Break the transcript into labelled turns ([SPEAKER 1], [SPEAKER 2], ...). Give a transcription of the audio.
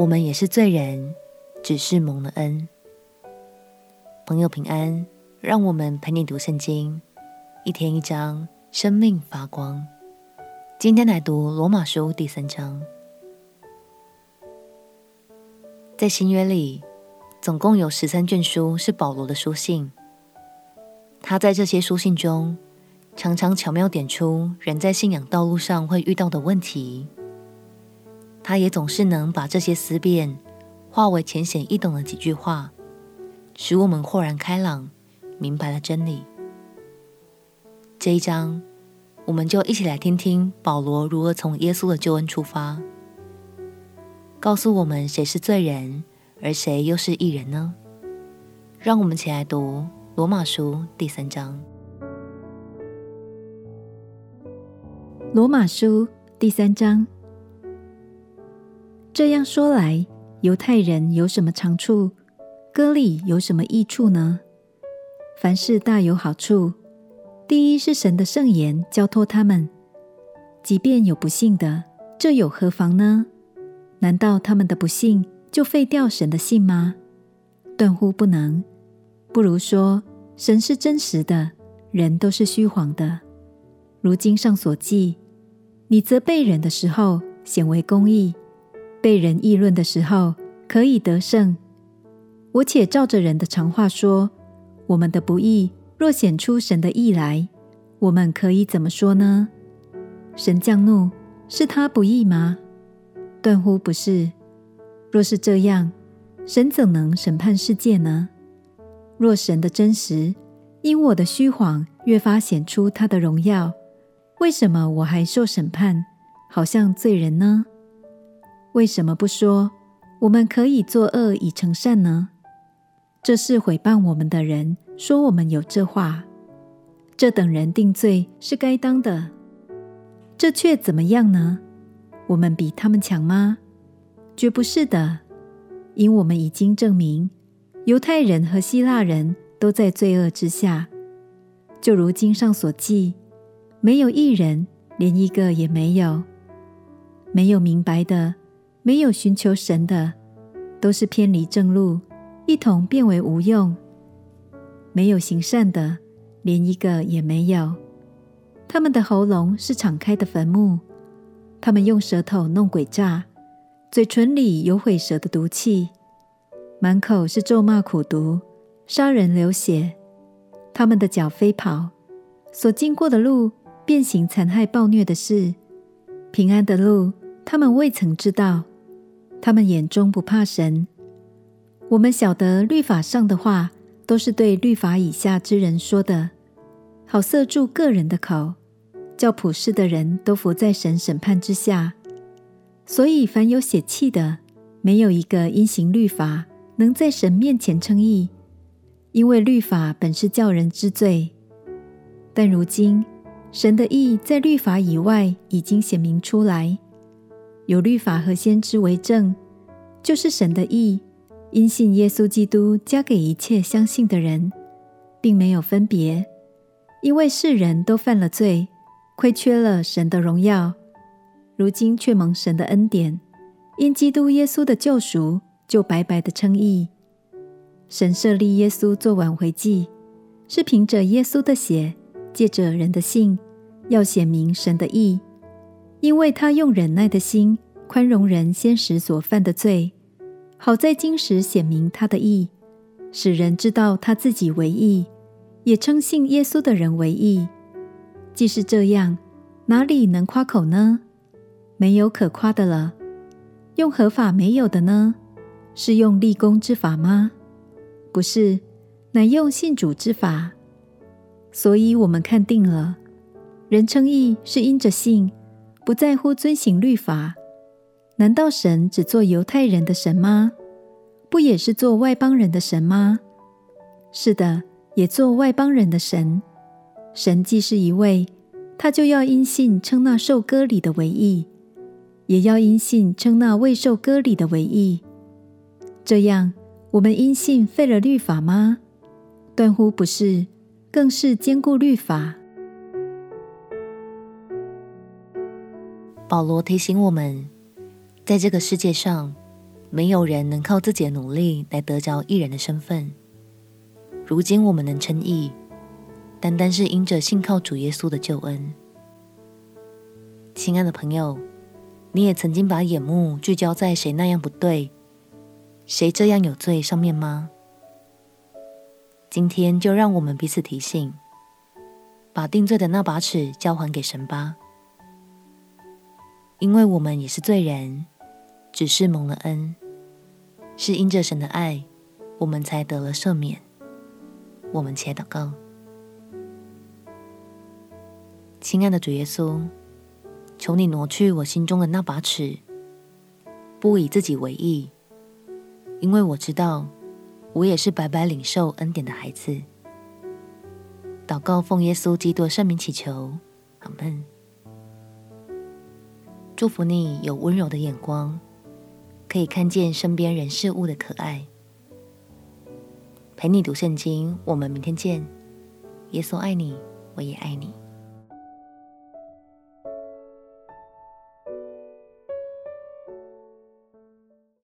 [SPEAKER 1] 我们也是罪人，只是蒙了恩。朋友平安，让我们陪你读圣经，一天一章，生命发光。今天来读罗马书第三章。在新约里，总共有十三卷书是保罗的书信。他在这些书信中，常常巧妙点出人在信仰道路上会遇到的问题。他也总是能把这些思辨化为浅显易懂的几句话，使我们豁然开朗，明白了真理。这一章，我们就一起来听听保罗如何从耶稣的救恩出发，告诉我们谁是罪人，而谁又是义人呢？让我们一起来读罗马书第三章。
[SPEAKER 2] 罗马书第三章。这样说来，犹太人有什么长处？割礼有什么益处呢？凡事大有好处。第一是神的圣言交托他们，即便有不幸的，这有何妨呢？难道他们的不幸就废掉神的信吗？断乎不能。不如说，神是真实的，人都是虚谎的。如经上所记：你责备人的时候，显为公义。被人议论的时候，可以得胜。我且照着人的常话说：我们的不义若显出神的义来，我们可以怎么说呢？神降怒，是他不义吗？断乎不是。若是这样，神怎能审判世界呢？若神的真实因我的虚谎越发显出他的荣耀，为什么我还受审判，好像罪人呢？为什么不说我们可以作恶以成善呢？这是毁谤我们的人说我们有这话，这等人定罪是该当的。这却怎么样呢？我们比他们强吗？绝不是的，因我们已经证明，犹太人和希腊人都在罪恶之下，就如经上所记，没有一人，连一个也没有，没有明白的。没有寻求神的，都是偏离正路，一同变为无用；没有行善的，连一个也没有。他们的喉咙是敞开的坟墓，他们用舌头弄诡诈，嘴唇里有毁舌的毒气，满口是咒骂苦毒，杀人流血。他们的脚飞跑，所经过的路，遍行残害暴虐的事，平安的路，他们未曾知道。他们眼中不怕神。我们晓得律法上的话，都是对律法以下之人说的，好塞住个人的口，叫普世的人都伏在神审判之下。所以，凡有血气的，没有一个因行律法能在神面前称义，因为律法本是叫人知罪。但如今，神的义在律法以外已经显明出来。有律法和先知为证，就是神的意，因信耶稣基督加给一切相信的人，并没有分别，因为世人都犯了罪，亏缺了神的荣耀，如今却蒙神的恩典，因基督耶稣的救赎，就白白的称义。神设立耶稣做挽回祭，是凭着耶稣的血，借着人的信，要显明神的义。因为他用忍耐的心宽容人先时所犯的罪，好在今时显明他的义，使人知道他自己为义，也称信耶稣的人为义。既是这样，哪里能夸口呢？没有可夸的了。用何法没有的呢？是用立功之法吗？不是，乃用信主之法。所以我们看定了，人称义是因着信。不在乎遵行律法，难道神只做犹太人的神吗？不也是做外邦人的神吗？是的，也做外邦人的神。神既是一位，他就要因信称那受割礼的为义，也要因信称那未受割礼的为义。这样，我们因信废了律法吗？断乎不是，更是坚固律法。
[SPEAKER 1] 保罗提醒我们，在这个世界上，没有人能靠自己的努力来得着义人的身份。如今我们能称义，单单是因着信靠主耶稣的救恩。亲爱的朋友，你也曾经把眼目聚焦在谁那样不对，谁这样有罪上面吗？今天就让我们彼此提醒，把定罪的那把尺交还给神吧，因为我们也是罪人，只是蒙了恩，是因着神的爱，我们才得了赦免。我们且祷告，亲爱的主耶稣，求你挪去我心中的那把尺，不以自己为意，因为我知道我也是白白领受恩典的孩子。祷告奉耶稣基督圣名祈求，阿门。祝福你有温柔的眼光，可以看见身边人事物的可爱。陪你读圣经，我们明天见。耶稣爱你，我也爱你。